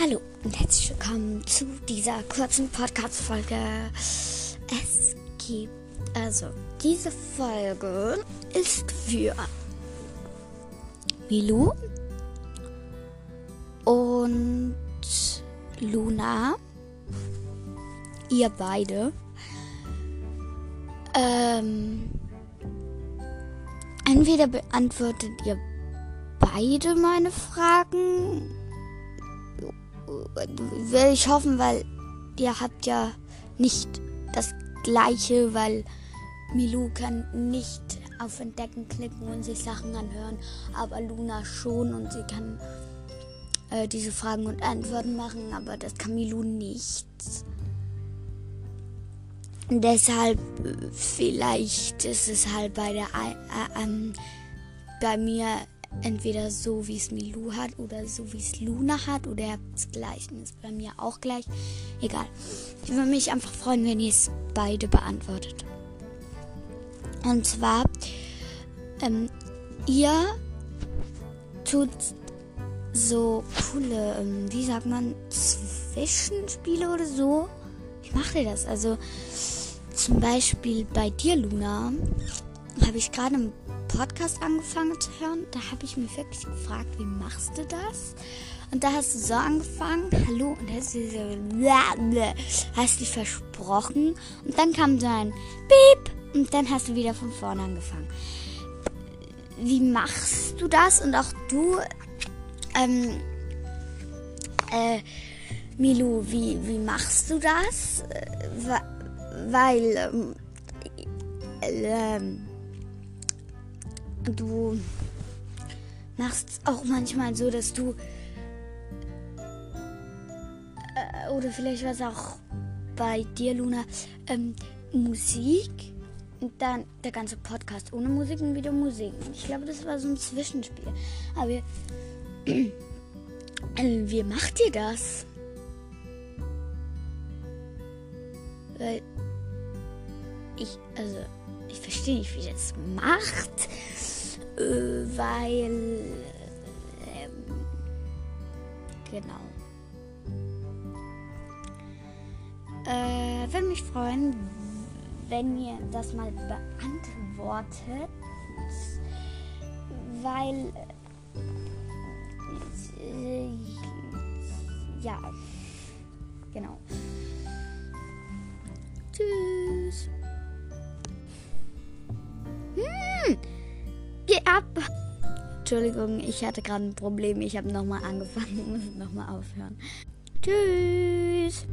Hallo und herzlich willkommen zu dieser kurzen Podcast-Folge. Es gibt, also, diese Folge ist für Milu und Luna. Ihr beide. Ähm, entweder beantwortet ihr beide meine Fragen will ich hoffen, weil ihr habt ja nicht das gleiche, weil Milou kann nicht auf Entdecken klicken und sich Sachen anhören, aber Luna schon und sie kann äh, diese Fragen und Antworten machen, aber das kann Milou nicht. Deshalb vielleicht ist es halt bei der äh, äh, bei mir entweder so, wie es Milou hat oder so, wie es Luna hat oder das gleiche ist bei mir auch gleich. Egal. Ich würde mich einfach freuen, wenn ihr es beide beantwortet. Und zwar, ähm, ihr tut so coole, ähm, wie sagt man, Zwischenspiele oder so. Wie macht ihr das? Also, zum Beispiel bei dir, Luna, habe ich gerade ein Podcast angefangen zu hören, da habe ich mich wirklich gefragt, wie machst du das? Und da hast du so angefangen, hallo, und hast du so, hast dich versprochen. Und dann kam so ein Piep, und dann hast du wieder von vorne angefangen. Wie machst du das? Und auch du, ähm, äh, Milo, wie, wie machst du das? Äh, weil, ähm, äh, du machst auch manchmal so, dass du äh, oder vielleicht war es auch bei dir, Luna, ähm, Musik und dann der ganze Podcast ohne Musik und wieder Musik. Ich glaube, das war so ein Zwischenspiel. Aber äh, wie macht ihr das? Weil ich, also, ich verstehe nicht, wie ihr das macht weil. Ähm, genau. Äh, würde mich freuen, wenn ihr das mal beantwortet, weil. Äh, ja, genau. Tschüss. Hm. Geh ab! Entschuldigung, ich hatte gerade ein Problem. Ich habe nochmal angefangen und muss nochmal aufhören. Tschüss!